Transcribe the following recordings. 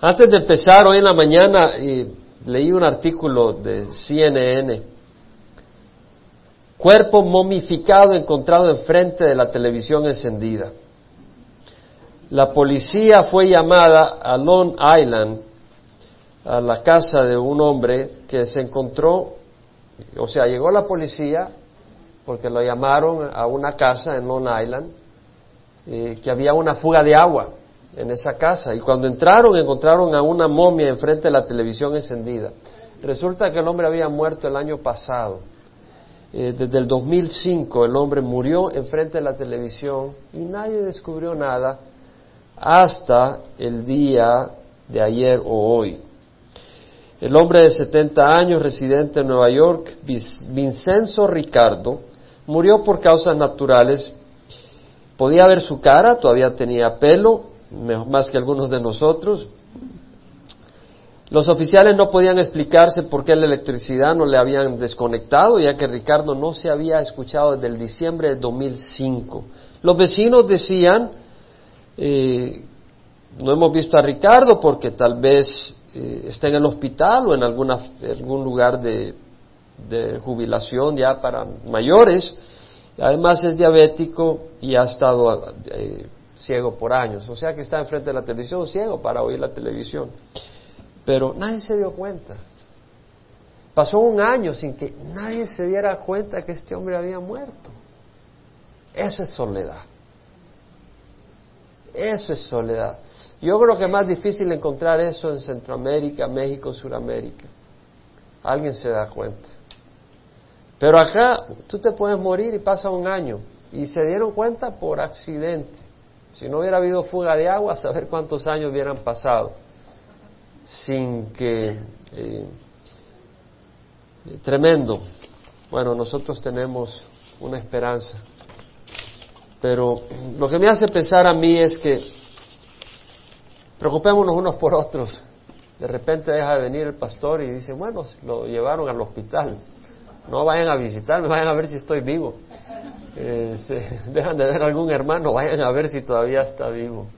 Antes de empezar, hoy en la mañana leí un artículo de CNN. Cuerpo momificado encontrado enfrente de la televisión encendida. La policía fue llamada a Long Island, a la casa de un hombre que se encontró, o sea, llegó la policía porque lo llamaron a una casa en Long Island, eh, que había una fuga de agua en esa casa. Y cuando entraron, encontraron a una momia enfrente de la televisión encendida. Resulta que el hombre había muerto el año pasado. Eh, desde el 2005 el hombre murió enfrente de la televisión y nadie descubrió nada hasta el día de ayer o hoy. El hombre de 70 años, residente en Nueva York, Vincenzo Ricardo, murió por causas naturales. Podía ver su cara, todavía tenía pelo, más que algunos de nosotros. Los oficiales no podían explicarse por qué la electricidad no le habían desconectado, ya que Ricardo no se había escuchado desde el diciembre de 2005. Los vecinos decían, eh, no hemos visto a Ricardo porque tal vez eh, está en el hospital o en alguna, algún lugar de, jubilación ya para mayores. Además es diabético y ha estado eh, ciego por años. O sea que está enfrente de la televisión ciego para oír la televisión. Pero nadie se dio cuenta. Pasó un año sin que nadie se diera cuenta que este hombre había muerto. Eso es soledad. Eso es soledad. Yo creo que es más difícil encontrar eso en Centroamérica, México, Suramérica. Alguien se da cuenta. Pero acá tú te puedes morir y pasa un año. Y se dieron cuenta por accidente. Si no hubiera habido fuga de agua, saber cuántos años hubieran pasado sin que... Eh, tremendo. Bueno, nosotros tenemos una esperanza. Pero lo que me hace pensar a mí es que preocupémonos unos por otros. De repente deja de venir el pastor y dice, bueno, lo llevaron al hospital. No vayan a visitarme, vayan a ver si estoy vivo. Eh, dejan de ver algún hermano, vayan a ver si todavía está vivo.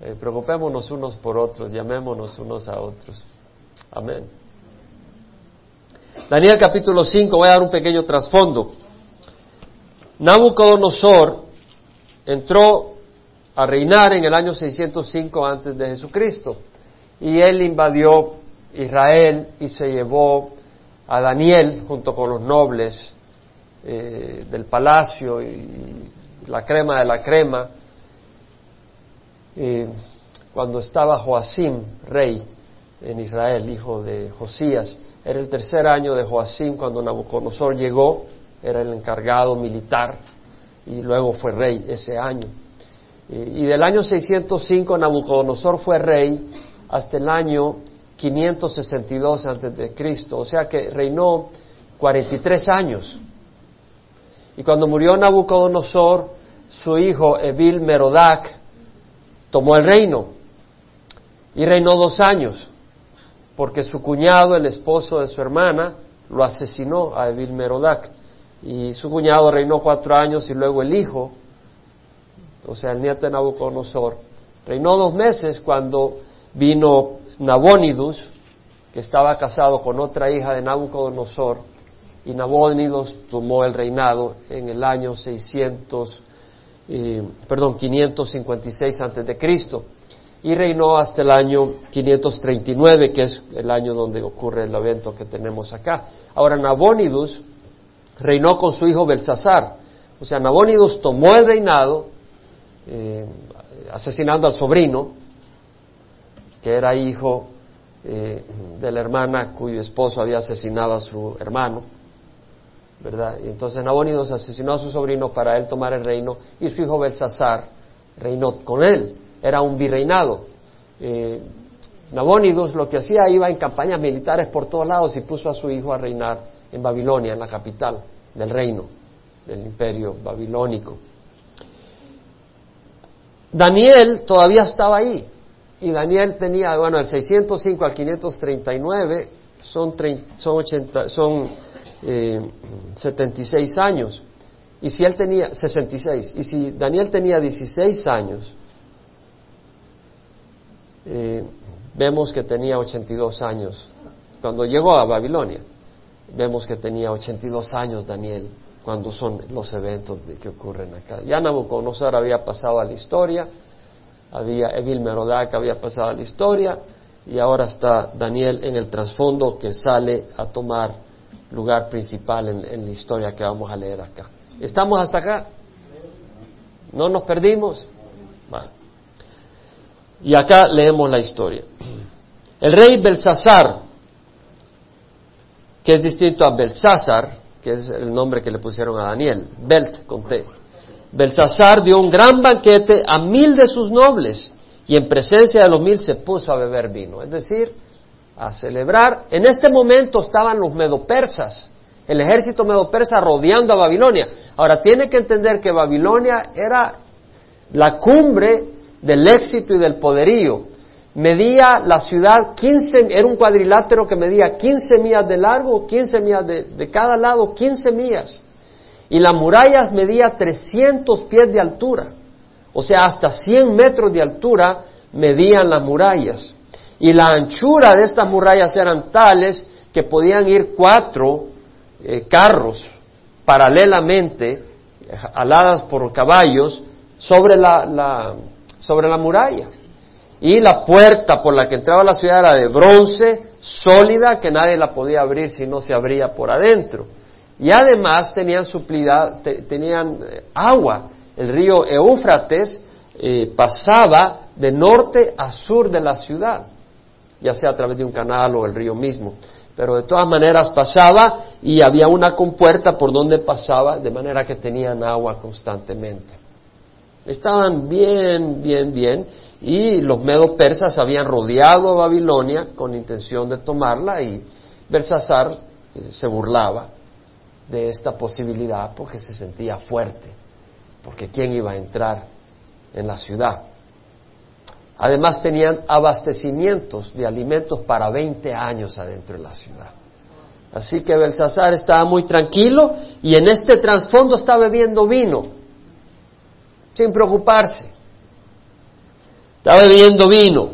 Eh, preocupémonos unos por otros, llamémonos unos a otros. Amén. Daniel capítulo 5, voy a dar un pequeño trasfondo. Nabucodonosor entró a reinar en el año 605 antes de Jesucristo y él invadió Israel y se llevó a Daniel junto con los nobles eh, del palacio y la crema de la crema, eh, cuando estaba Joacim, rey en Israel, hijo de Josías. Era el tercer año de Joacim cuando Nabucodonosor llegó, era el encargado militar y luego fue rey ese año. Eh, y del año 605 Nabucodonosor fue rey hasta el año 562 antes de Cristo, o sea que reinó 43 años. Y cuando murió Nabucodonosor, su hijo Evil Merodac tomó el reino y reinó dos años, porque su cuñado, el esposo de su hermana, lo asesinó a Evil Merodac. Y su cuñado reinó cuatro años y luego el hijo, o sea, el nieto de Nabucodonosor, reinó dos meses cuando vino Nabónidus, que estaba casado con otra hija de Nabucodonosor, y Nabónidos tomó el reinado en el año 600, eh, perdón, 556 antes de Cristo y reinó hasta el año 539, que es el año donde ocurre el evento que tenemos acá. Ahora Nabónidos reinó con su hijo Belsasar, o sea, Nabónidos tomó el reinado eh, asesinando al sobrino, que era hijo eh, de la hermana cuyo esposo había asesinado a su hermano ¿verdad? Y entonces Nabónidos asesinó a su sobrino para él tomar el reino y su hijo Belsasar reinó con él. Era un virreinado. Eh, Nabónidos lo que hacía iba en campañas militares por todos lados y puso a su hijo a reinar en Babilonia, en la capital del reino del imperio babilónico. Daniel todavía estaba ahí y Daniel tenía, bueno, el 605 al 539 son, son, 80, son eh, 76 años. Y si él tenía 66, y si Daniel tenía 16 años, eh, vemos que tenía 82 años. Cuando llegó a Babilonia, vemos que tenía 82 años Daniel cuando son los eventos que ocurren acá. Ya Nabucodonosor había pasado a la historia, había Evil Merodac había pasado a la historia, y ahora está Daniel en el trasfondo que sale a tomar lugar principal en, la historia que vamos a leer acá. ¿Estamos hasta acá? ¿No nos perdimos? Y acá leemos la historia. El rey Belsasar, que es distinto a Belsázar, que es el nombre que le pusieron a Daniel, Belt con T. Belsasar dio un gran banquete a mil de sus nobles y en presencia de los mil se puso a beber vino, es decir, a celebrar. En este momento estaban los medopersas, el ejército medopersa rodeando a Babilonia. Ahora tiene que entender que Babilonia era la cumbre del éxito y del poderío. Medía la ciudad 15, era un cuadrilátero que medía 15 millas de largo, 15 millas de, de cada lado, 15 millas. Y las murallas medía 300 pies de altura. O sea, hasta 100 metros de altura medían las murallas. Y la anchura de estas murallas eran tales que podían ir cuatro eh, carros paralelamente, aladas por caballos, sobre la, sobre la muralla. Y la puerta por la que entraba la ciudad era de bronce, sólida, que nadie la podía abrir si no se abría por adentro. Y además tenían suplida, tenían eh, agua el río Éufrates eh, pasaba de norte a sur de la ciudad, ya sea a través de un canal o el río mismo. Pero de todas maneras pasaba y había una compuerta por donde pasaba, de manera que tenían agua constantemente. Estaban bien, bien, bien, y los medo persas habían rodeado a Babilonia con intención de tomarla y Belsasar eh, se burlaba de esta posibilidad porque se sentía fuerte porque ¿quién iba a entrar en la ciudad? Además tenían abastecimientos de alimentos para 20 años adentro de la ciudad. Así que Belsasar estaba muy tranquilo y en este trasfondo está bebiendo vino, sin preocuparse. Estaba bebiendo vino.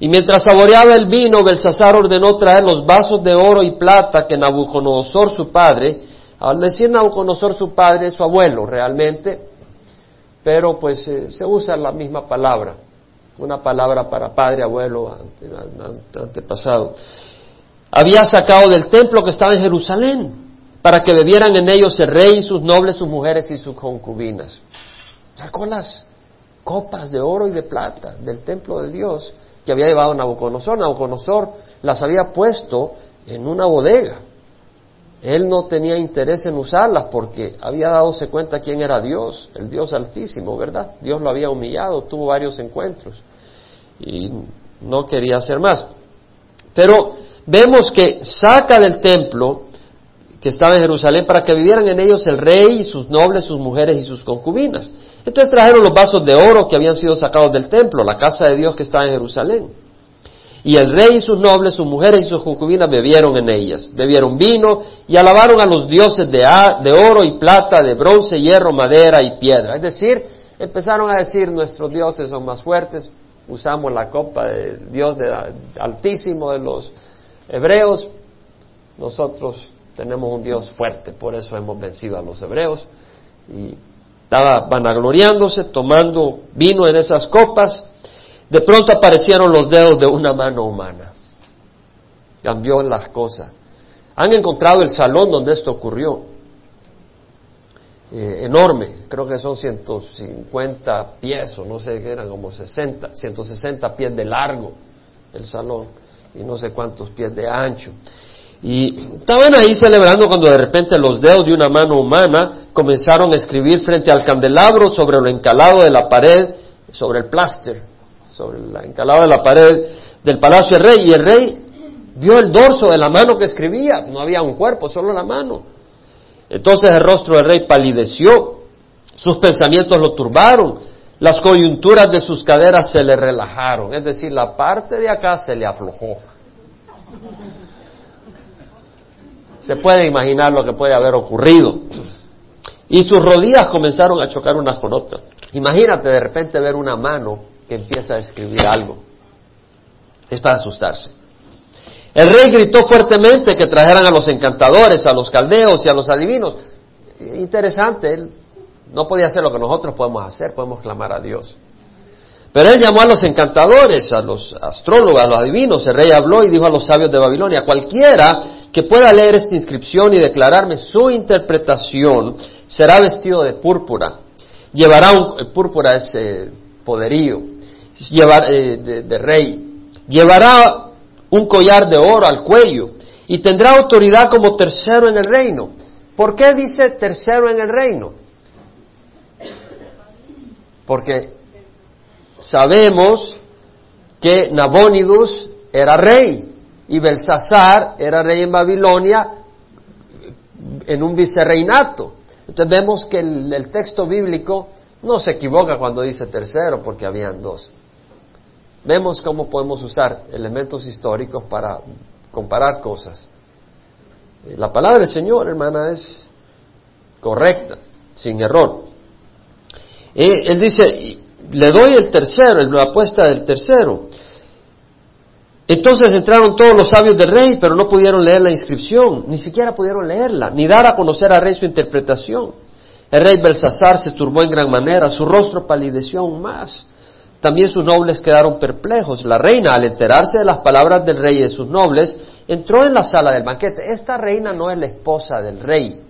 Y mientras saboreaba el vino, Belsasar ordenó traer los vasos de oro y plata que Nabucodonosor, su padre, al decir Nabucodonosor su padre, su abuelo realmente, pero pues eh, se usa la misma palabra, una palabra para padre, abuelo, antepasado. Había sacado del templo que estaba en Jerusalén para que bebieran en ellos el rey, sus nobles, sus mujeres y sus concubinas. Sacó las copas de oro y de plata del templo de Dios que había llevado Nabucodonosor. Nabucodonosor las había puesto en una bodega él no tenía interés en usarlas porque había dadose cuenta quién era Dios, el Dios altísimo, ¿verdad? Dios lo había humillado, tuvo varios encuentros y no quería hacer más. Pero vemos que saca del templo que estaba en Jerusalén para que vivieran en ellos el rey y sus nobles, sus mujeres y sus concubinas. Entonces trajeron los vasos de oro que habían sido sacados del templo, la casa de Dios que estaba en Jerusalén. Y el rey y sus nobles, sus mujeres y sus concubinas bebieron en ellas. Bebieron vino y alabaron a los dioses de, de, oro y plata, de bronce, hierro, madera y piedra. Es decir, empezaron a decir nuestros dioses son más fuertes. Usamos la copa del Dios de, altísimo de los hebreos. Nosotros tenemos un Dios fuerte, por eso hemos vencido a los hebreos. Y estaba vanagloriándose, tomando vino en esas copas de pronto aparecieron los dedos de una mano humana. Cambió las cosas. Han encontrado el salón donde esto ocurrió. Eh, enorme, creo que son 150 pies o no sé qué eran, como 60, 160 pies de largo el salón y no sé cuántos pies de ancho. Y estaban ahí celebrando cuando de repente los dedos de una mano humana comenzaron a escribir frente al candelabro sobre lo encalado de la pared, sobre el pláster sobre la encalada de la pared del palacio del rey, y el rey vio el dorso de la mano que escribía, no había un cuerpo, solo la mano. Entonces el rostro del rey palideció, sus pensamientos lo turbaron, las coyunturas de sus caderas se le relajaron, es decir, la parte de acá se le aflojó. Se puede imaginar lo que puede haber ocurrido. Y sus rodillas comenzaron a chocar unas con otras. Imagínate de repente ver una mano que empieza a escribir algo. Es para asustarse. El rey gritó fuertemente que trajeran a los encantadores, a los caldeos y a los adivinos. Interesante, él no podía hacer lo que nosotros podemos hacer, podemos clamar a Dios. Pero él llamó a los encantadores, a los astrólogos, a los adivinos. El rey habló y dijo a los sabios de Babilonia, cualquiera que pueda leer esta inscripción y declararme su interpretación será vestido de púrpura. Llevará un, púrpura es eh, poderío, llevar, eh, de rey. Llevará un collar de oro al cuello y tendrá autoridad como tercero en el reino. ¿Por qué dice tercero en el reino? Porque sabemos que Nabónidus era rey y Belsasar era rey en Babilonia en un vicerreinato. Entonces vemos que el, el texto bíblico no se equivoca cuando dice tercero porque habían dos. Vemos cómo podemos usar elementos históricos para comparar cosas. La palabra del Señor, hermana, es correcta, sin error. él dice, le doy el tercero, la apuesta del tercero. Entonces entraron todos los sabios del rey, pero no pudieron leer la inscripción, ni siquiera pudieron leerla, ni dar a conocer al rey su interpretación. El rey Belsasar se turbó en gran manera, su rostro palideció aún más. También sus nobles quedaron perplejos. La reina, al enterarse de las palabras del rey y de sus nobles, entró en la sala del banquete. Esta reina no es la esposa del rey,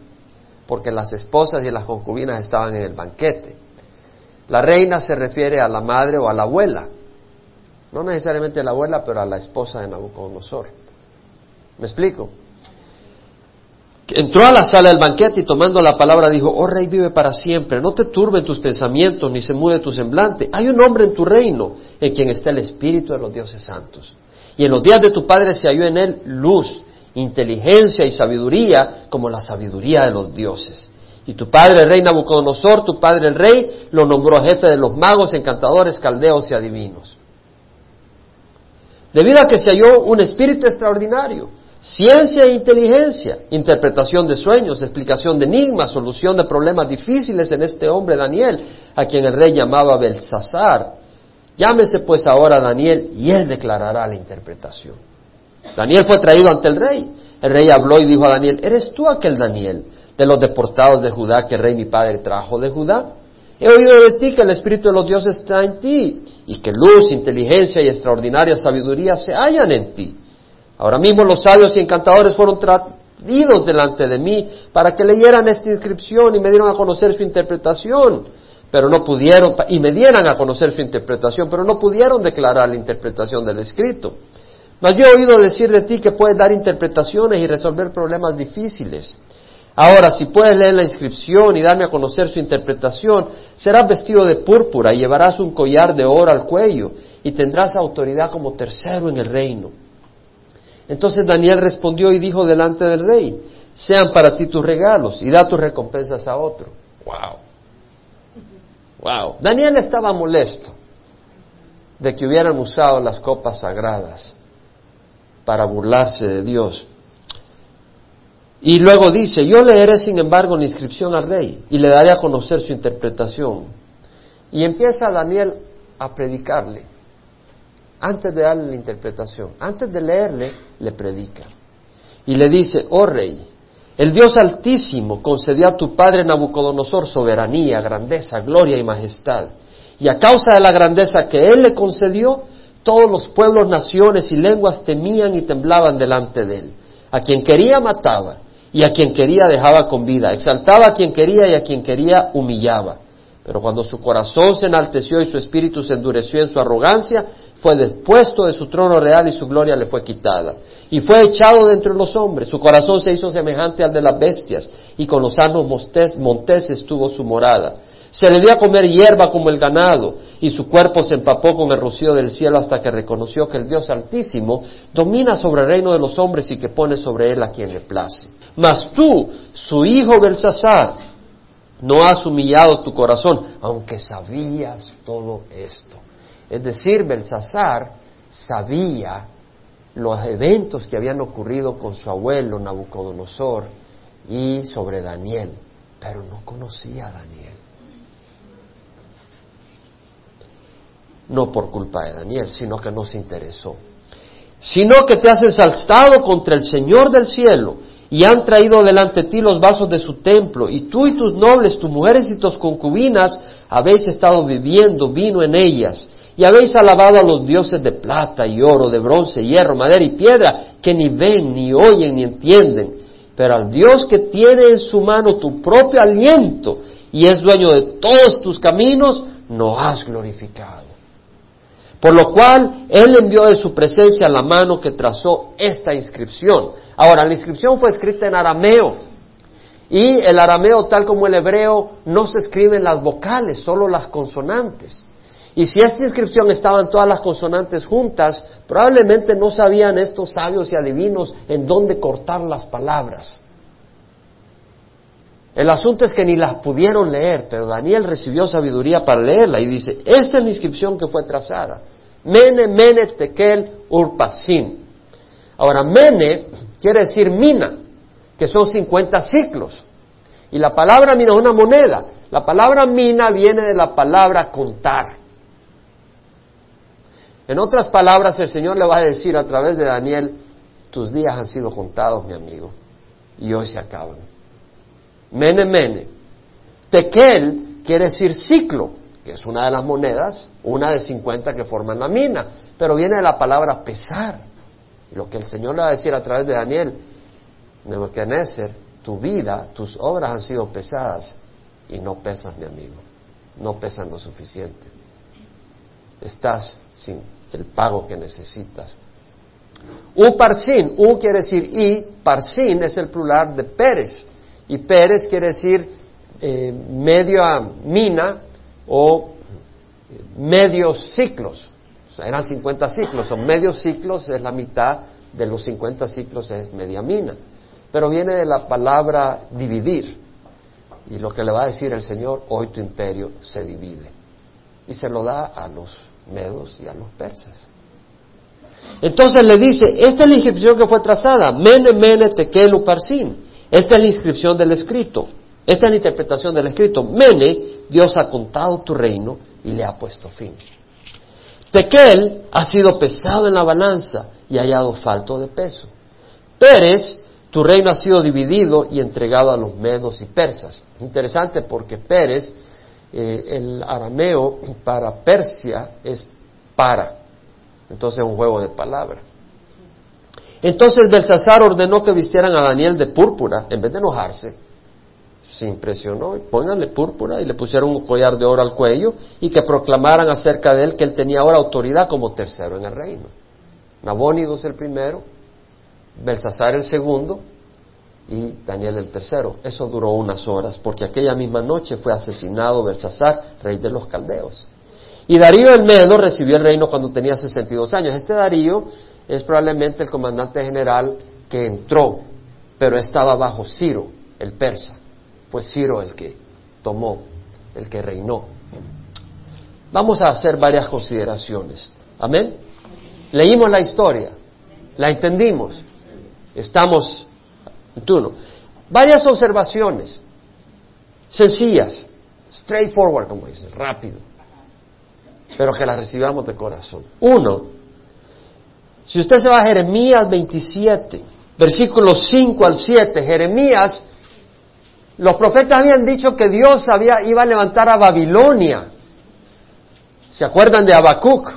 porque las esposas y las concubinas estaban en el banquete. La reina se refiere a la madre o a la abuela, no necesariamente a la abuela, pero a la esposa de Nabucodonosor. ¿Me explico? Entró a la sala del banquete y tomando la palabra dijo, oh rey vive para siempre, no te turben tus pensamientos ni se mude tu semblante. Hay un hombre en tu reino en quien está el espíritu de los dioses santos. Y en los días de tu padre se halló en él luz, inteligencia y sabiduría como la sabiduría de los dioses. Y tu padre el rey Nabucodonosor, tu padre el rey, lo nombró jefe de los magos, encantadores, caldeos y adivinos. Debido a que se halló un espíritu extraordinario Ciencia e inteligencia, interpretación de sueños, explicación de enigmas, solución de problemas difíciles en este hombre Daniel, a quien el rey llamaba Belsasar. Llámese pues ahora Daniel y él declarará la interpretación. Daniel fue traído ante el rey. El rey habló y dijo a Daniel, ¿eres tú aquel Daniel de los deportados de Judá que el rey mi padre trajo de Judá? He oído de ti que el Espíritu de los dioses está en ti y que luz, inteligencia y extraordinaria sabiduría se hallan en ti. Ahora mismo los sabios y encantadores fueron traídos delante de mí para que leyeran esta inscripción y me dieran a conocer su interpretación, pero no pudieron, y me dieran a conocer su interpretación, pero no pudieron declarar la interpretación del escrito. Mas yo he oído decir de ti que puedes dar interpretaciones y resolver problemas difíciles. Ahora, si puedes leer la inscripción y darme a conocer su interpretación, serás vestido de púrpura y llevarás un collar de oro al cuello y tendrás autoridad como tercero en el reino. Entonces Daniel respondió y dijo delante del rey, sean para ti tus regalos y da tus recompensas a otro. Wow. Wow. Daniel estaba molesto de que hubieran usado las copas sagradas para burlarse de Dios. Y luego dice, yo leeré sin embargo la inscripción al rey y le daré a conocer su interpretación. Y empieza Daniel a predicarle antes de darle la interpretación, antes de leerle, le predica. Y le dice, oh rey, el Dios altísimo concedió a tu padre Nabucodonosor soberanía, grandeza, gloria y majestad. Y a causa de la grandeza que él le concedió, todos los pueblos, naciones y lenguas temían y temblaban delante de él. A quien quería mataba y a quien quería dejaba con vida. Exaltaba a quien quería y a quien quería humillaba. Pero cuando su corazón se enalteció y su espíritu se endureció en su arrogancia, fue despuesto de su trono real y su gloria le fue quitada. Y fue echado de entre los hombres, su corazón se hizo semejante al de las bestias, y con los arnos monteses tuvo su morada. Se le dio a comer hierba como el ganado, y su cuerpo se empapó con el rocío del cielo hasta que reconoció que el Dios Altísimo domina sobre el reino de los hombres y que pone sobre él a quien le place. Mas tú, su hijo Belsasar, no has humillado tu corazón, aunque sabías todo esto. Es decir, Belsasar sabía los eventos que habían ocurrido con su abuelo Nabucodonosor y sobre Daniel, pero no conocía a Daniel. No por culpa de Daniel, sino que no se interesó. sino que te has ensalzado contra el Señor del cielo y han traído delante de ti los vasos de su templo, y tú y tus nobles, tus mujeres y tus concubinas habéis estado viviendo vino en ellas, y habéis alabado a los dioses de plata y oro, de bronce, hierro, madera y piedra, que ni ven, ni oyen, ni entienden, pero al Dios que tiene en su mano tu propio aliento y es dueño de todos tus caminos, no has glorificado. Por lo cual Él envió de su presencia la mano que trazó esta inscripción. Ahora, la inscripción fue escrita en arameo. Y el arameo, tal como el hebreo, no se escriben las vocales, solo las consonantes. Y si esta inscripción estaban todas las consonantes juntas, probablemente no sabían estos sabios y adivinos en dónde cortar las palabras. El asunto es que ni las pudieron leer, pero Daniel recibió sabiduría para leerla y dice, esta es la inscripción que fue trazada. Mene, Mene, Tekel, Urpasin. Ahora, Mene quiere decir mina, que son 50 ciclos. Y la palabra mina es una moneda. La palabra mina viene de la palabra contar. En otras palabras, el Señor le va a decir a través de Daniel, tus días han sido contados, mi amigo, y hoy se acaban. Mene, mene. Tekel quiere decir ciclo, que es una de las monedas, una de 50 que forman la mina, pero viene de la palabra pesar. Lo que el Señor le va a decir a través de Daniel, Nebuchadnezzar, tu vida, tus obras han sido pesadas y no pesas, mi amigo, no pesan lo suficiente. Estás sin el pago que necesitas. U parsin, U quiere decir y, parsin es el plural de Pérez. Y Pérez quiere decir eh, media mina o medios ciclos. Eran 50 ciclos, o medios ciclos es la mitad de los 50 ciclos es media mina. Pero viene de la palabra dividir. Y lo que le va a decir el Señor, hoy tu imperio se divide. Y se lo da a los medos y a los persas. Entonces le dice, esta es la inscripción que fue trazada, mene, mene, tekelu, parsin. Esta es la inscripción del escrito. Esta es la interpretación del escrito. Mene, Dios ha contado tu reino y le ha puesto fin. Tekel ha sido pesado en la balanza y hallado falto de peso. Pérez, tu reino ha sido dividido y entregado a los medos y persas. Interesante porque Pérez, eh, el arameo para Persia es para. Entonces es un juego de palabras. Entonces Belsasar ordenó que vistieran a Daniel de púrpura, en vez de enojarse. Se impresionó, pónganle púrpura y le pusieron un collar de oro al cuello y que proclamaran acerca de él que él tenía ahora autoridad como tercero en el reino. Nabónidos el primero, Belsasar el segundo y Daniel el tercero. Eso duró unas horas porque aquella misma noche fue asesinado Belsasar, rey de los caldeos. Y Darío el Medo recibió el reino cuando tenía 62 años. Este Darío es probablemente el comandante general que entró, pero estaba bajo Ciro, el persa. Fue Ciro el que tomó, el que reinó. Vamos a hacer varias consideraciones. Amén. Leímos la historia, la entendimos, estamos en turno. Varias observaciones, sencillas, straightforward, como dicen, rápido, pero que las recibamos de corazón. Uno, si usted se va a Jeremías 27, versículos 5 al 7, Jeremías, los profetas habían dicho que Dios había, iba a levantar a Babilonia. ¿Se acuerdan de Habacuc?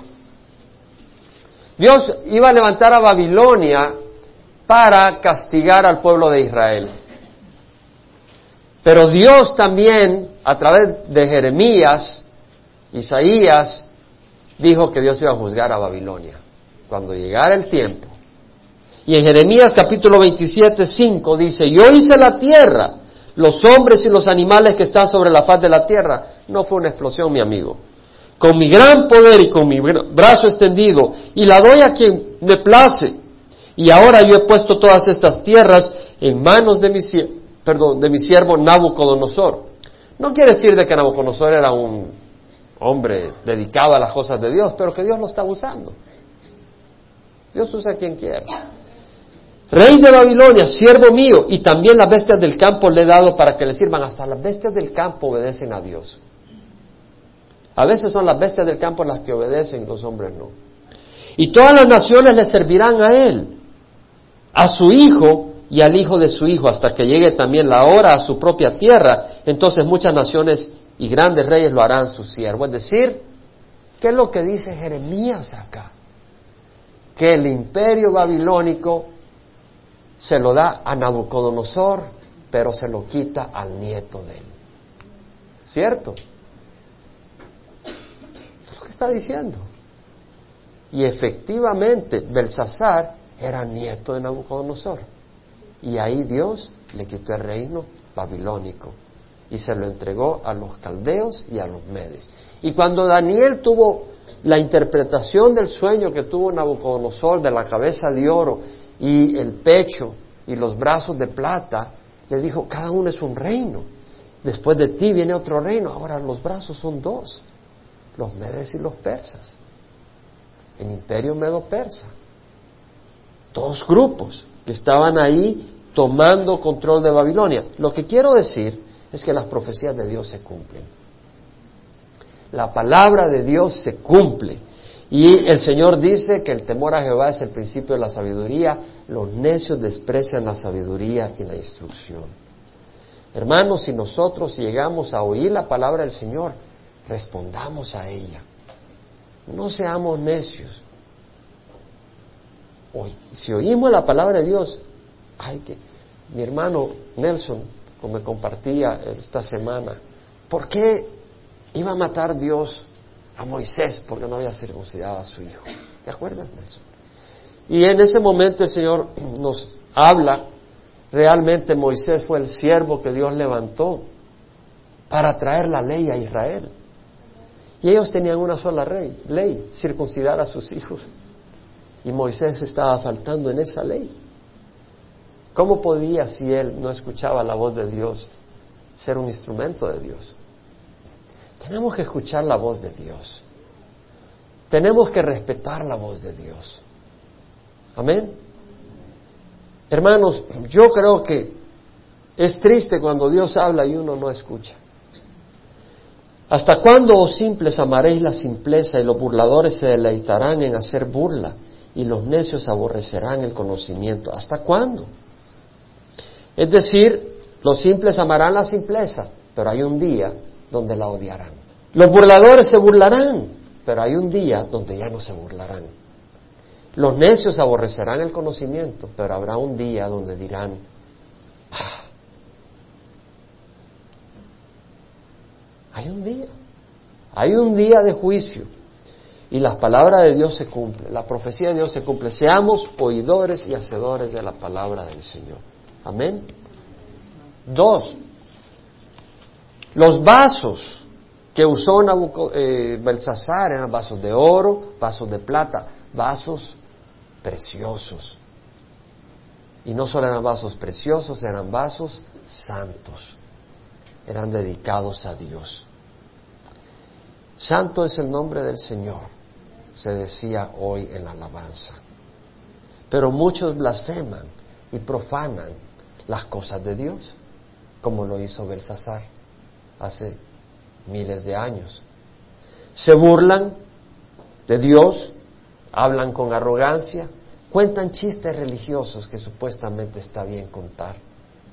Dios iba a levantar a Babilonia para castigar al pueblo de Israel. Pero Dios también, a través de Jeremías, Isaías, dijo que Dios iba a juzgar a Babilonia cuando llegara el tiempo. Y en Jeremías capítulo 27, 5 dice, yo hice la tierra, los hombres y los animales que están sobre la faz de la tierra. No fue una explosión, mi amigo. Con mi gran poder y con mi brazo extendido, y la doy a quien me place. Y ahora yo he puesto todas estas tierras en manos de mi, perdón, de mi siervo Nabucodonosor. No quiere decir de que Nabucodonosor era un hombre dedicado a las cosas de Dios, pero que Dios lo está usando. Dios usa a quien quiera. Rey de Babilonia, siervo mío, y también las bestias del campo le he dado para que le sirvan. Hasta las bestias del campo obedecen a Dios. A veces son las bestias del campo las que obedecen, los hombres no. Y todas las naciones le servirán a él, a su hijo y al hijo de su hijo, hasta que llegue también la hora a su propia tierra. Entonces muchas naciones y grandes reyes lo harán su siervo. Es decir, ¿qué es lo que dice Jeremías acá? Que el imperio babilónico se lo da a Nabucodonosor, pero se lo quita al nieto de él. ¿Cierto? Es lo que está diciendo. Y efectivamente, Belsasar era nieto de Nabucodonosor. Y ahí Dios le quitó el reino babilónico y se lo entregó a los caldeos y a los medes. Y cuando Daniel tuvo la interpretación del sueño que tuvo Nabucodonosor de la cabeza de oro y el pecho y los brazos de plata, le dijo, cada uno es un reino. Después de ti viene otro reino, ahora los brazos son dos, los medes y los persas. El imperio medo-persa. Dos grupos que estaban ahí tomando control de Babilonia. Lo que quiero decir es que las profecías de Dios se cumplen. La palabra de Dios se cumple. Y el Señor dice que el temor a Jehová es el principio de la sabiduría. Los necios desprecian la sabiduría y la instrucción. Hermanos, si nosotros llegamos a oír la palabra del Señor, respondamos a ella. No seamos necios. Si oímos la palabra de Dios, ay que mi hermano Nelson, como me compartía esta semana, ¿por qué iba a matar Dios a Moisés porque no había circuncidado a su hijo? ¿Te acuerdas, Nelson? Y en ese momento el Señor nos habla, realmente Moisés fue el siervo que Dios levantó para traer la ley a Israel. Y ellos tenían una sola ley, ley, circuncidar a sus hijos. Y Moisés estaba faltando en esa ley. ¿Cómo podía, si él no escuchaba la voz de Dios, ser un instrumento de Dios? Tenemos que escuchar la voz de Dios. Tenemos que respetar la voz de Dios. Amén. Hermanos, yo creo que es triste cuando Dios habla y uno no escucha. ¿Hasta cuándo, oh simples, amaréis la simpleza y los burladores se deleitarán en hacer burla y los necios aborrecerán el conocimiento? ¿Hasta cuándo? Es decir, los simples amarán la simpleza, pero hay un día donde la odiarán. Los burladores se burlarán, pero hay un día donde ya no se burlarán. Los necios aborrecerán el conocimiento, pero habrá un día donde dirán, ah, hay un día, hay un día de juicio y la palabra de Dios se cumple, la profecía de Dios se cumple. Seamos oidores y hacedores de la palabra del Señor. Amén. Dos, los vasos que usó eh, Belsasar eran vasos de oro, vasos de plata, vasos preciosos. Y no solo eran vasos preciosos, eran vasos santos. Eran dedicados a Dios. Santo es el nombre del Señor, se decía hoy en la alabanza. Pero muchos blasfeman y profanan las cosas de Dios, como lo hizo Belsasar hace miles de años. Se burlan de Dios, hablan con arrogancia, cuentan chistes religiosos que supuestamente está bien contar,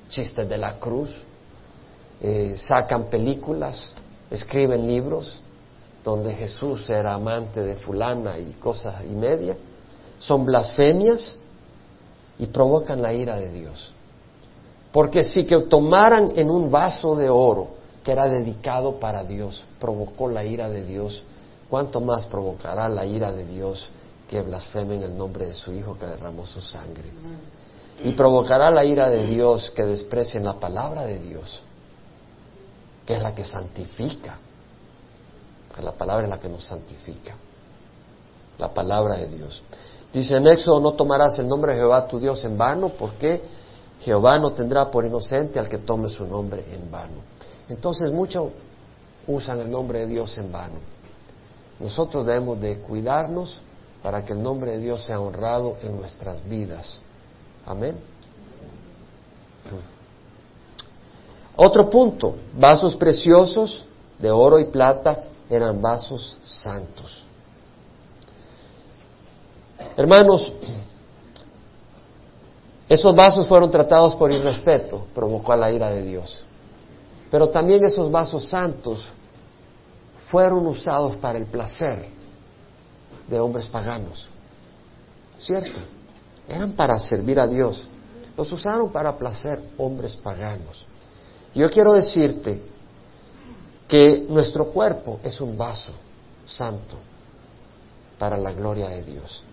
chistes de la cruz, eh, sacan películas, escriben libros donde Jesús era amante de fulana y cosas y media, son blasfemias y provocan la ira de Dios. Porque si que tomaran en un vaso de oro que era dedicado para Dios, provocó la ira de Dios, ¿cuánto más provocará la ira de Dios que blasfemen el nombre de su Hijo que derramó su sangre? Y provocará la ira de Dios que desprecien la palabra de Dios, que es la que santifica. Que la palabra es la que nos santifica. La palabra de Dios. Dice en Éxodo, no tomarás el nombre de Jehová tu Dios en vano, ¿por qué? Jehová no tendrá por inocente al que tome su nombre en vano. Entonces muchos usan el nombre de Dios en vano. Nosotros debemos de cuidarnos para que el nombre de Dios sea honrado en nuestras vidas. Amén. Otro punto, vasos preciosos de oro y plata eran vasos santos. Hermanos, esos vasos fueron tratados por irrespeto, provocó a la ira de Dios. Pero también esos vasos santos fueron usados para el placer de hombres paganos. ¿Cierto? Eran para servir a Dios. Los usaron para placer hombres paganos. Yo quiero decirte que nuestro cuerpo es un vaso santo para la gloria de Dios.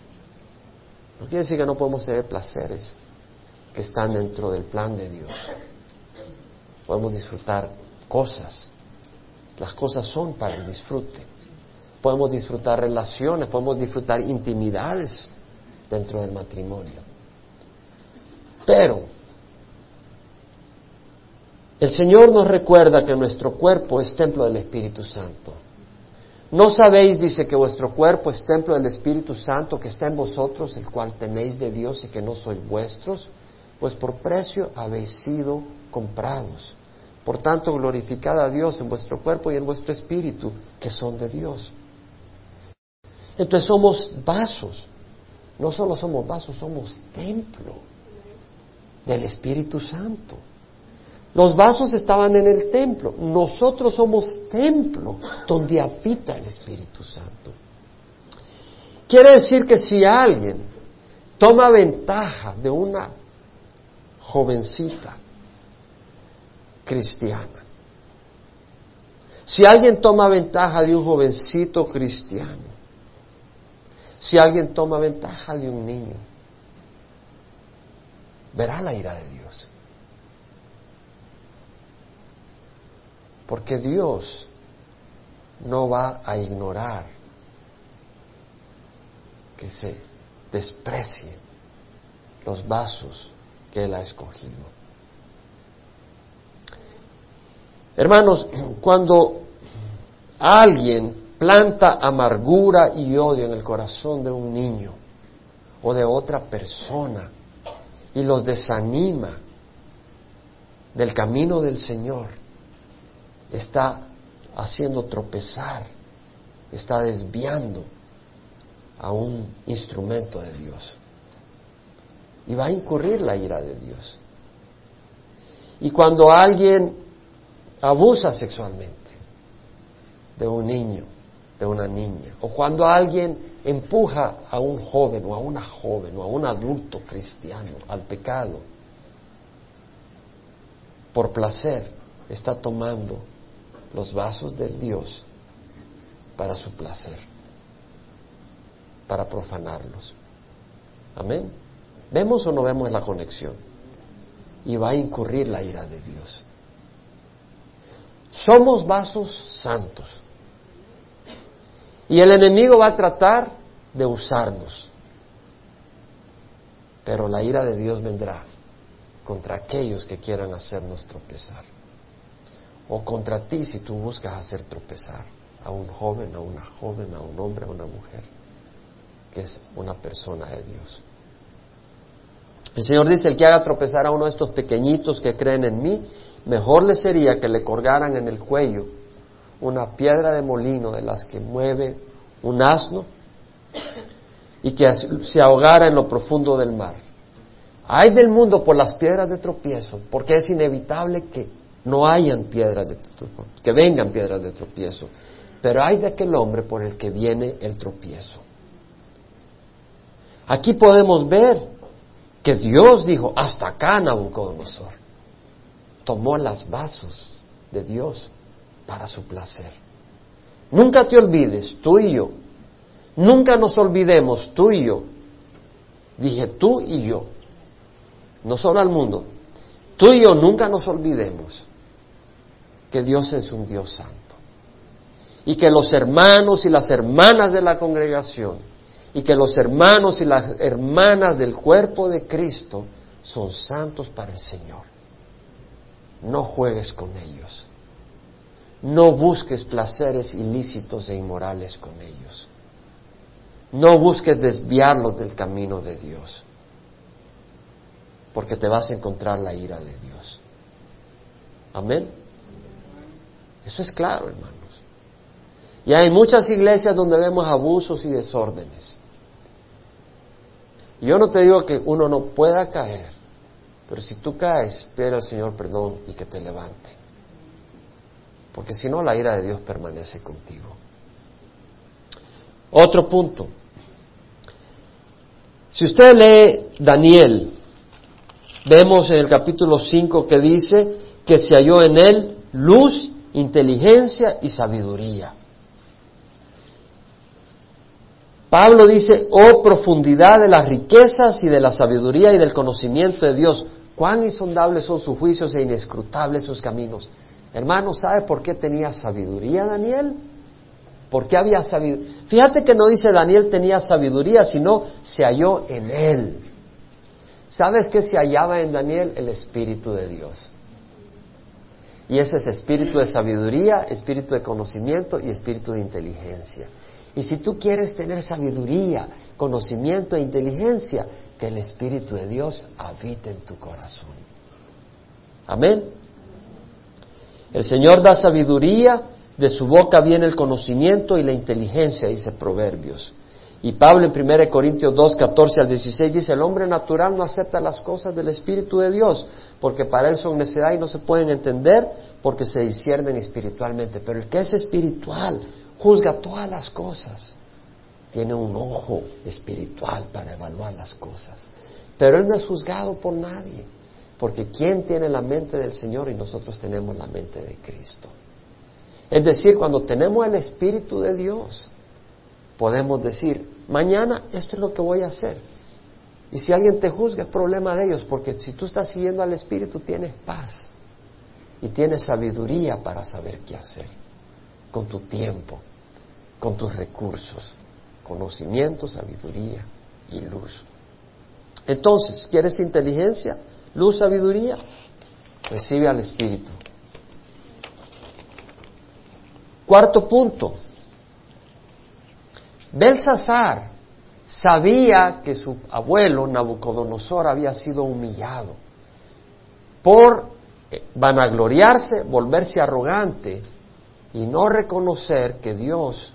No quiere decir que no podemos tener placeres que están dentro del plan de Dios. Podemos disfrutar cosas. Las cosas son para el disfrute. Podemos disfrutar relaciones, podemos disfrutar intimidades dentro del matrimonio. Pero el Señor nos recuerda que nuestro cuerpo es templo del Espíritu Santo. ¿No sabéis, dice, que vuestro cuerpo es templo del Espíritu Santo que está en vosotros, el cual tenéis de Dios y que no sois vuestros? Pues por precio habéis sido comprados. Por tanto, glorificad a Dios en vuestro cuerpo y en vuestro espíritu, que son de Dios. Entonces somos vasos. No solo somos vasos, somos templo del Espíritu Santo. Los vasos estaban en el templo. Nosotros somos templo donde habita el Espíritu Santo. Quiere decir que si alguien toma ventaja de una jovencita cristiana, si alguien toma ventaja de un jovencito cristiano, si alguien toma ventaja de un niño, verá la ira de Dios. Porque Dios no va a ignorar que se desprecie los vasos que Él ha escogido. Hermanos, cuando alguien planta amargura y odio en el corazón de un niño o de otra persona y los desanima del camino del Señor, está haciendo tropezar, está desviando a un instrumento de Dios. Y va a incurrir la ira de Dios. Y cuando alguien abusa sexualmente de un niño, de una niña, o cuando alguien empuja a un joven o a una joven o a un adulto cristiano al pecado por placer, está tomando los vasos del Dios para su placer, para profanarlos. Amén. ¿Vemos o no vemos la conexión? Y va a incurrir la ira de Dios. Somos vasos santos. Y el enemigo va a tratar de usarnos. Pero la ira de Dios vendrá contra aquellos que quieran hacernos tropezar o contra ti si tú buscas hacer tropezar a un joven, a una joven, a un hombre, a una mujer, que es una persona de Dios. El Señor dice, el que haga tropezar a uno de estos pequeñitos que creen en mí, mejor le sería que le colgaran en el cuello una piedra de molino de las que mueve un asno y que se ahogara en lo profundo del mar. Hay del mundo por las piedras de tropiezo, porque es inevitable que no hayan piedras de que vengan piedras de tropiezo, pero hay de aquel hombre por el que viene el tropiezo. Aquí podemos ver que Dios dijo, hasta acá Nabucodonosor, tomó las vasos de Dios para su placer. Nunca te olvides, tú y yo, nunca nos olvidemos, tú y yo, dije tú y yo, no solo al mundo, tú y yo nunca nos olvidemos que Dios es un Dios santo. Y que los hermanos y las hermanas de la congregación y que los hermanos y las hermanas del cuerpo de Cristo son santos para el Señor. No juegues con ellos. No busques placeres ilícitos e inmorales con ellos. No busques desviarlos del camino de Dios, porque te vas a encontrar la ira de Dios. Amén. Eso es claro, hermanos. Y hay muchas iglesias donde vemos abusos y desórdenes. Yo no te digo que uno no pueda caer, pero si tú caes, pide al Señor perdón y que te levante. Porque si no, la ira de Dios permanece contigo. Otro punto. Si usted lee Daniel, vemos en el capítulo 5 que dice que se halló en él luz, inteligencia y sabiduría. Pablo dice, oh profundidad de las riquezas y de la sabiduría y del conocimiento de Dios, cuán insondables son sus juicios e inescrutables sus caminos. Hermano, ¿sabe por qué tenía sabiduría Daniel? ¿Por qué había sabiduría? Fíjate que no dice Daniel tenía sabiduría, sino se halló en él. ¿Sabes qué se hallaba en Daniel? El Espíritu de Dios. Y ese es espíritu de sabiduría, espíritu de conocimiento y espíritu de inteligencia. Y si tú quieres tener sabiduría, conocimiento e inteligencia, que el Espíritu de Dios habite en tu corazón. Amén. El Señor da sabiduría, de su boca viene el conocimiento y la inteligencia, dice Proverbios. Y Pablo en 1 Corintios 2, 14 al 16 dice, el hombre natural no acepta las cosas del Espíritu de Dios, porque para él son necedad y no se pueden entender porque se disciernen espiritualmente. Pero el que es espiritual juzga todas las cosas. Tiene un ojo espiritual para evaluar las cosas. Pero él no es juzgado por nadie, porque ¿quién tiene la mente del Señor y nosotros tenemos la mente de Cristo? Es decir, cuando tenemos el Espíritu de Dios, podemos decir, mañana esto es lo que voy a hacer. Y si alguien te juzga, es problema de ellos, porque si tú estás siguiendo al Espíritu, tienes paz y tienes sabiduría para saber qué hacer con tu tiempo, con tus recursos, conocimiento, sabiduría y luz. Entonces, ¿quieres inteligencia, luz, sabiduría? Recibe al Espíritu. Cuarto punto. Belsasar sabía que su abuelo Nabucodonosor había sido humillado por vanagloriarse, volverse arrogante y no reconocer que Dios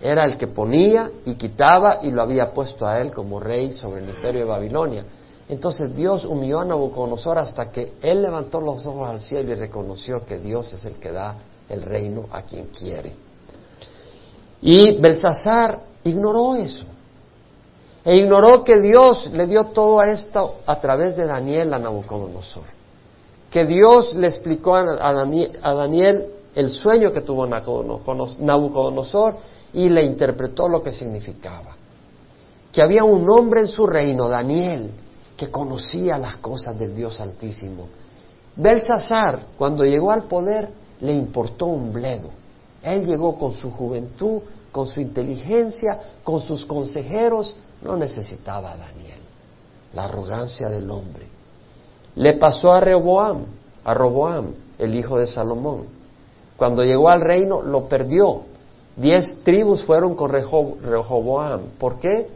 era el que ponía y quitaba y lo había puesto a él como rey sobre el imperio de Babilonia. Entonces Dios humilló a Nabucodonosor hasta que él levantó los ojos al cielo y reconoció que Dios es el que da el reino a quien quiere. Y Belsasar ignoró eso. E ignoró que Dios le dio todo esto a través de Daniel a Nabucodonosor. Que Dios le explicó a Daniel el sueño que tuvo Nabucodonosor y le interpretó lo que significaba. Que había un hombre en su reino, Daniel, que conocía las cosas del Dios Altísimo. Belsasar, cuando llegó al poder, le importó un bledo. Él llegó con su juventud, con su inteligencia, con sus consejeros, no necesitaba a Daniel. La arrogancia del hombre. Le pasó a Rehoboam, a Roboam, el hijo de Salomón. Cuando llegó al reino lo perdió. Diez tribus fueron con Rehoboam. ¿Por qué?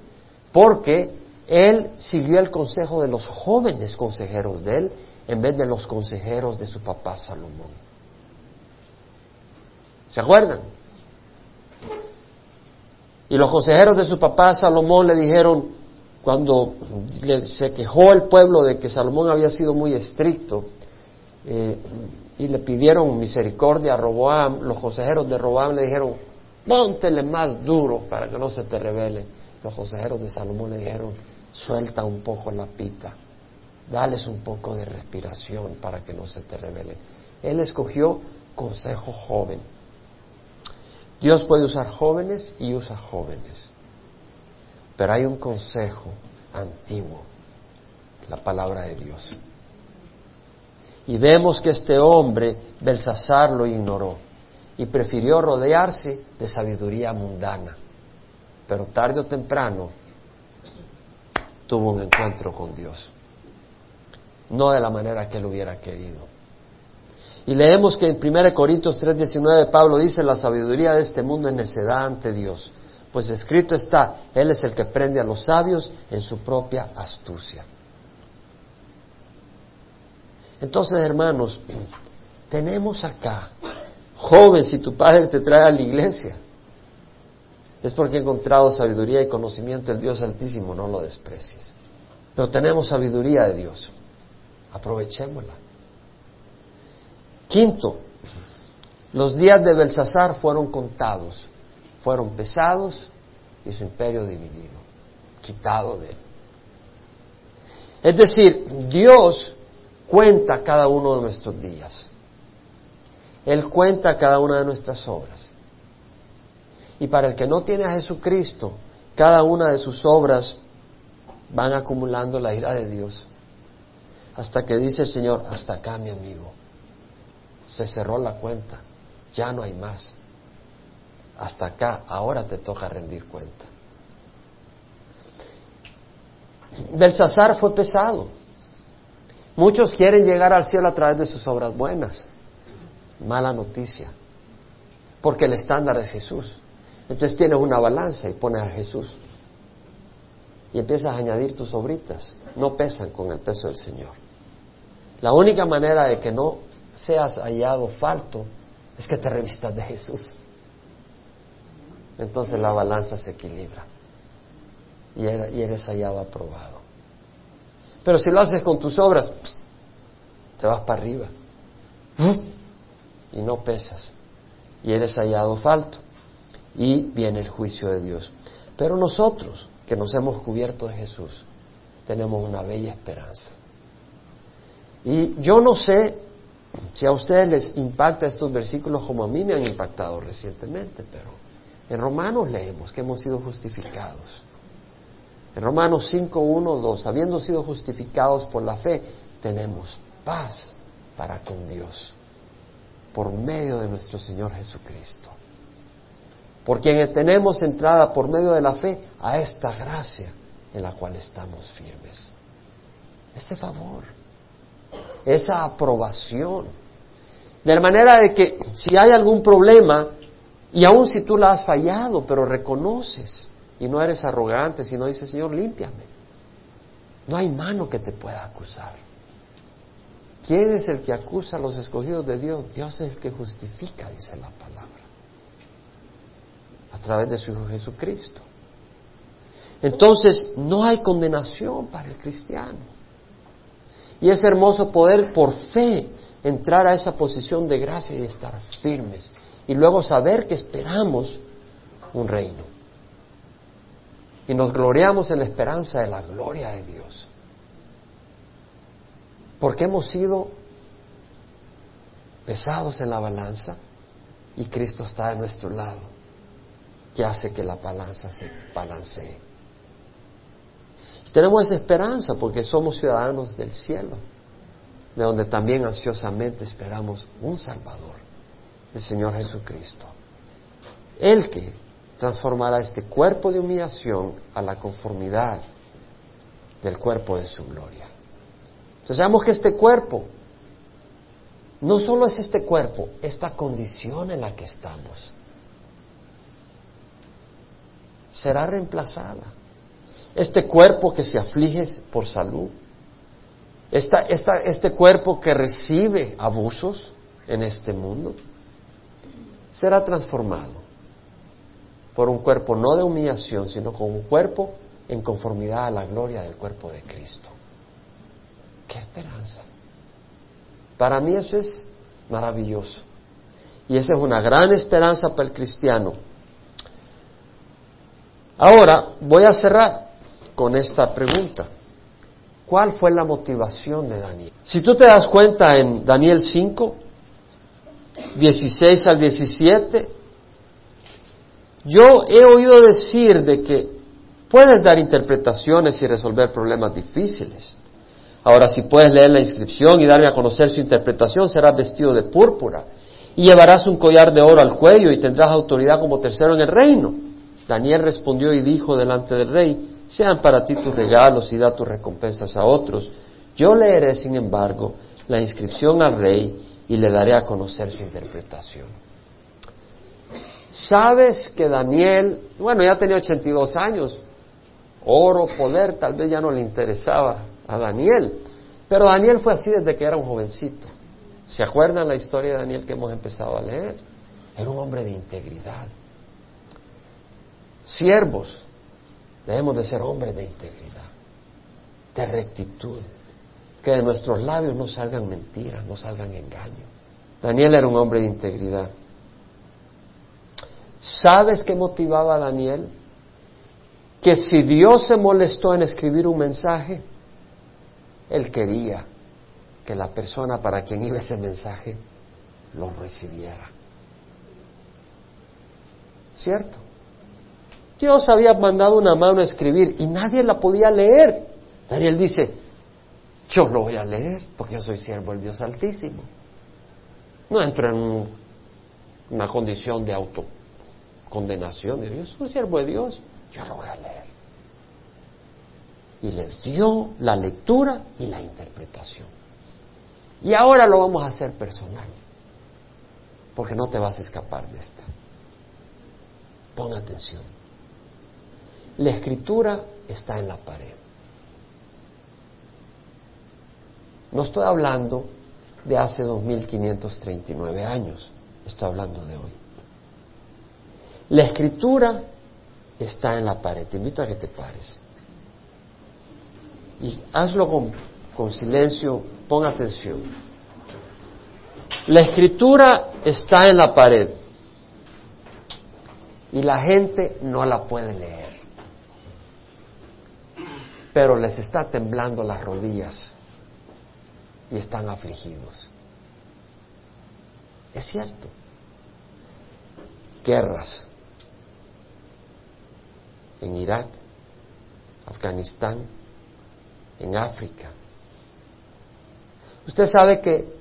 Porque él siguió el consejo de los jóvenes consejeros de él en vez de los consejeros de su papá Salomón. ¿Se acuerdan? Y los consejeros de su papá Salomón le dijeron, cuando se quejó el pueblo de que Salomón había sido muy estricto, eh, y le pidieron misericordia a Roboam, los consejeros de Roboam le dijeron, póntele más duro para que no se te revele. Los consejeros de Salomón le dijeron, suelta un poco la pita, dales un poco de respiración para que no se te revele. Él escogió consejo joven. Dios puede usar jóvenes y usa jóvenes, pero hay un consejo antiguo, la palabra de Dios. Y vemos que este hombre, Belsasar, lo ignoró y prefirió rodearse de sabiduría mundana. Pero tarde o temprano tuvo un encuentro con Dios. No de la manera que él hubiera querido. Y leemos que en 1 Corintios 3:19 Pablo dice, la sabiduría de este mundo es necedad ante Dios, pues escrito está, Él es el que prende a los sabios en su propia astucia. Entonces, hermanos, tenemos acá, joven, si tu padre te trae a la iglesia, es porque he encontrado sabiduría y conocimiento del Dios Altísimo, no lo desprecies. Pero tenemos sabiduría de Dios, aprovechémosla. Quinto, los días de Belsasar fueron contados, fueron pesados y su imperio dividido, quitado de él. Es decir, Dios cuenta cada uno de nuestros días. Él cuenta cada una de nuestras obras. Y para el que no tiene a Jesucristo, cada una de sus obras van acumulando la ira de Dios. Hasta que dice el Señor, hasta acá mi amigo. Se cerró la cuenta, ya no hay más. Hasta acá, ahora te toca rendir cuenta. Belsasar fue pesado. Muchos quieren llegar al cielo a través de sus obras buenas. Mala noticia. Porque el estándar es Jesús. Entonces tienes una balanza y pones a Jesús. Y empiezas a añadir tus obritas. No pesan con el peso del Señor. La única manera de que no seas hallado falto es que te revistas de Jesús. Entonces la balanza se equilibra y eres hallado aprobado. Pero si lo haces con tus obras, te vas para arriba y no pesas y eres hallado falto y viene el juicio de Dios. Pero nosotros, que nos hemos cubierto de Jesús, tenemos una bella esperanza. Y yo no sé si a ustedes les impacta estos versículos como a mí me han impactado recientemente, pero en Romanos leemos que hemos sido justificados. En Romanos 5, 1, 2, habiendo sido justificados por la fe, tenemos paz para con Dios por medio de nuestro Señor Jesucristo. Por quien tenemos entrada por medio de la fe a esta gracia en la cual estamos firmes. Ese favor, esa aprobación. De la manera de que si hay algún problema, y aun si tú la has fallado, pero reconoces y no eres arrogante, sino dices, Señor, límpiame. No hay mano que te pueda acusar. ¿Quién es el que acusa a los escogidos de Dios? Dios es el que justifica, dice la palabra, a través de su Hijo Jesucristo. Entonces, no hay condenación para el cristiano. Y es hermoso poder por fe entrar a esa posición de gracia y estar firmes. Y luego saber que esperamos un reino. Y nos gloriamos en la esperanza de la gloria de Dios. Porque hemos sido pesados en la balanza y Cristo está a nuestro lado, que hace que la balanza se balancee. Y tenemos esa esperanza porque somos ciudadanos del cielo, de donde también ansiosamente esperamos un Salvador, el Señor Jesucristo. El que transformará este cuerpo de humillación a la conformidad del cuerpo de su gloria. Entonces sabemos que este cuerpo no solo es este cuerpo, esta condición en la que estamos será reemplazada. Este cuerpo que se aflige por salud, esta, este cuerpo que recibe abusos en este mundo, será transformado por un cuerpo no de humillación, sino con un cuerpo en conformidad a la gloria del cuerpo de Cristo. ¡Qué esperanza! Para mí eso es maravilloso. Y esa es una gran esperanza para el cristiano. Ahora voy a cerrar con esta pregunta. ¿Cuál fue la motivación de Daniel? Si tú te das cuenta en Daniel 5, 16 al 17, yo he oído decir de que puedes dar interpretaciones y resolver problemas difíciles. Ahora, si puedes leer la inscripción y darme a conocer su interpretación, serás vestido de púrpura y llevarás un collar de oro al cuello y tendrás autoridad como tercero en el reino. Daniel respondió y dijo delante del rey, sean para ti tus regalos y da tus recompensas a otros. Yo leeré, sin embargo, la inscripción al rey y le daré a conocer su interpretación. Sabes que Daniel, bueno, ya tenía 82 años, oro, poder, tal vez ya no le interesaba a Daniel. Pero Daniel fue así desde que era un jovencito. ¿Se acuerdan la historia de Daniel que hemos empezado a leer? Era un hombre de integridad. Siervos, debemos de ser hombres de integridad, de rectitud, que de nuestros labios no salgan mentiras, no salgan engaños. Daniel era un hombre de integridad. ¿Sabes qué motivaba a Daniel? Que si Dios se molestó en escribir un mensaje, él quería que la persona para quien iba ese mensaje lo recibiera. ¿Cierto? Dios había mandado una mano a escribir y nadie la podía leer. Daniel dice, yo lo voy a leer porque yo soy siervo del Dios Altísimo. No entro en una condición de autocondenación. Yo soy siervo de Dios, yo lo voy a leer. Y les dio la lectura y la interpretación. Y ahora lo vamos a hacer personal, porque no te vas a escapar de esta. Pon atención. La escritura está en la pared. No estoy hablando de hace 2539 años, estoy hablando de hoy. La escritura está en la pared, te invito a que te pares. Y hazlo con, con silencio, pon atención. La escritura está en la pared y la gente no la puede leer, pero les está temblando las rodillas y están afligidos. Es cierto. Guerras en Irak, Afganistán, en África. Usted sabe que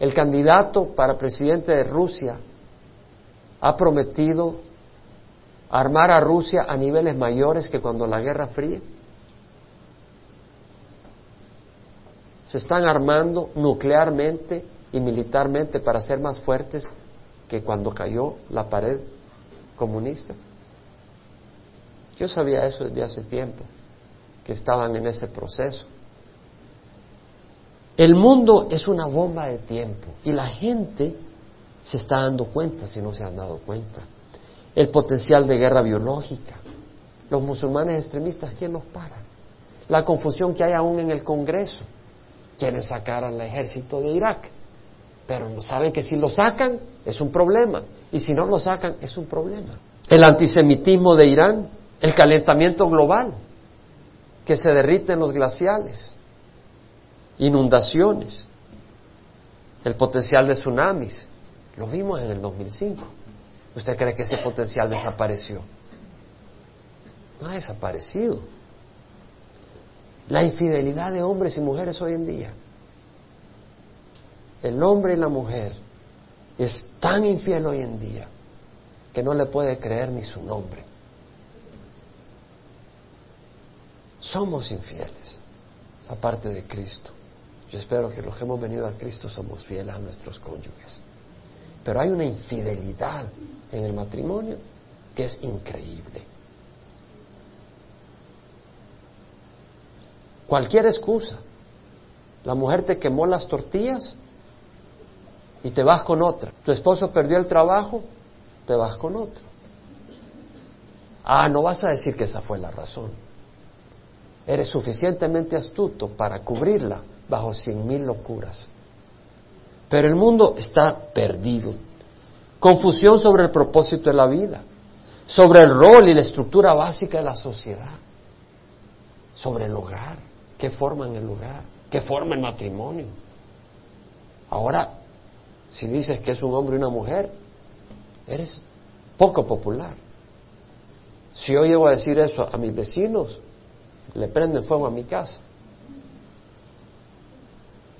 el candidato para presidente de Rusia ha prometido armar a Rusia a niveles mayores que cuando la Guerra Fría. Se están armando nuclearmente y militarmente para ser más fuertes que cuando cayó la pared comunista. Yo sabía eso desde hace tiempo, que estaban en ese proceso. El mundo es una bomba de tiempo y la gente se está dando cuenta, si no se han dado cuenta. El potencial de guerra biológica. Los musulmanes extremistas, ¿quién los para? La confusión que hay aún en el Congreso quieren sacar al ejército de Irak, pero saben que si lo sacan es un problema y si no lo sacan es un problema. El antisemitismo de Irán, el calentamiento global, que se derriten los glaciales, inundaciones, el potencial de tsunamis, lo vimos en el 2005. ¿Usted cree que ese potencial desapareció? No ha desaparecido la infidelidad de hombres y mujeres hoy en día. El hombre y la mujer es tan infiel hoy en día que no le puede creer ni su nombre. Somos infieles, aparte de Cristo. Yo espero que los que hemos venido a Cristo somos fieles a nuestros cónyuges. Pero hay una infidelidad en el matrimonio que es increíble. Cualquier excusa. La mujer te quemó las tortillas y te vas con otra. Tu esposo perdió el trabajo, te vas con otro. Ah, no vas a decir que esa fue la razón. Eres suficientemente astuto para cubrirla bajo cien mil locuras. Pero el mundo está perdido. Confusión sobre el propósito de la vida, sobre el rol y la estructura básica de la sociedad, sobre el hogar qué forman el lugar, qué forma el matrimonio. Ahora, si dices que es un hombre y una mujer, eres poco popular. Si yo llego a decir eso a mis vecinos, le prenden fuego a mi casa.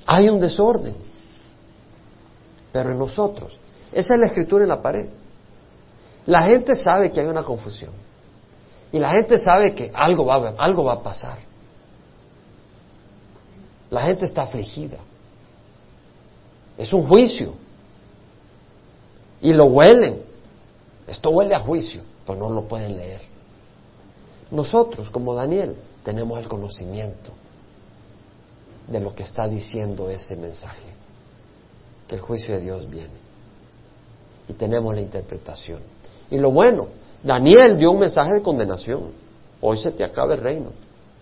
Hay un desorden, pero en nosotros, esa es la escritura en la pared. La gente sabe que hay una confusión y la gente sabe que algo va, algo va a pasar. La gente está afligida. Es un juicio. Y lo huelen. Esto huele a juicio, pero no lo pueden leer. Nosotros, como Daniel, tenemos el conocimiento de lo que está diciendo ese mensaje, que el juicio de Dios viene. Y tenemos la interpretación. Y lo bueno Daniel dio un mensaje de condenación. Hoy se te acaba el reino.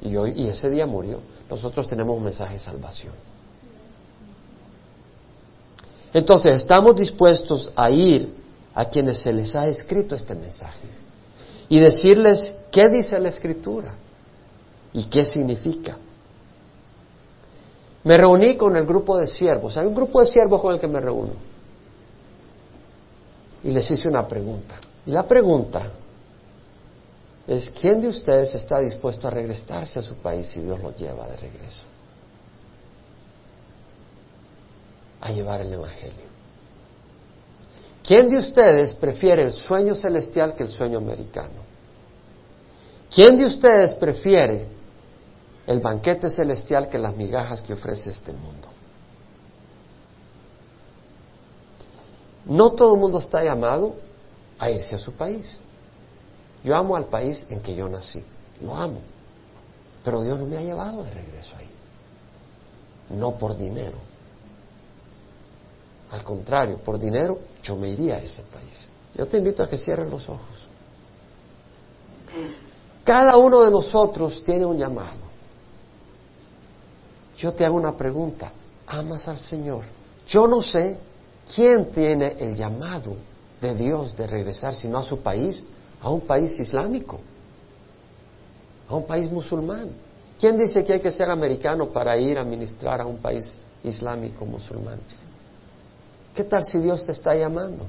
Y, hoy, y ese día murió. Nosotros tenemos un mensaje de salvación. Entonces, estamos dispuestos a ir a quienes se les ha escrito este mensaje y decirles qué dice la escritura y qué significa. Me reuní con el grupo de siervos. Hay un grupo de siervos con el que me reúno. Y les hice una pregunta. Y la pregunta es, ¿quién de ustedes está dispuesto a regresarse a su país si Dios lo lleva de regreso? A llevar el Evangelio. ¿Quién de ustedes prefiere el sueño celestial que el sueño americano? ¿Quién de ustedes prefiere el banquete celestial que las migajas que ofrece este mundo? No todo el mundo está llamado a irse a su país. Yo amo al país en que yo nací, lo amo, pero Dios no me ha llevado de regreso ahí, no por dinero. Al contrario, por dinero yo me iría a ese país. Yo te invito a que cierres los ojos. Cada uno de nosotros tiene un llamado. Yo te hago una pregunta. ¿Amas al Señor? Yo no sé quién tiene el llamado de Dios de regresar, sino a su país, a un país islámico, a un país musulmán. ¿Quién dice que hay que ser americano para ir a ministrar a un país islámico musulmán? ¿Qué tal si Dios te está llamando?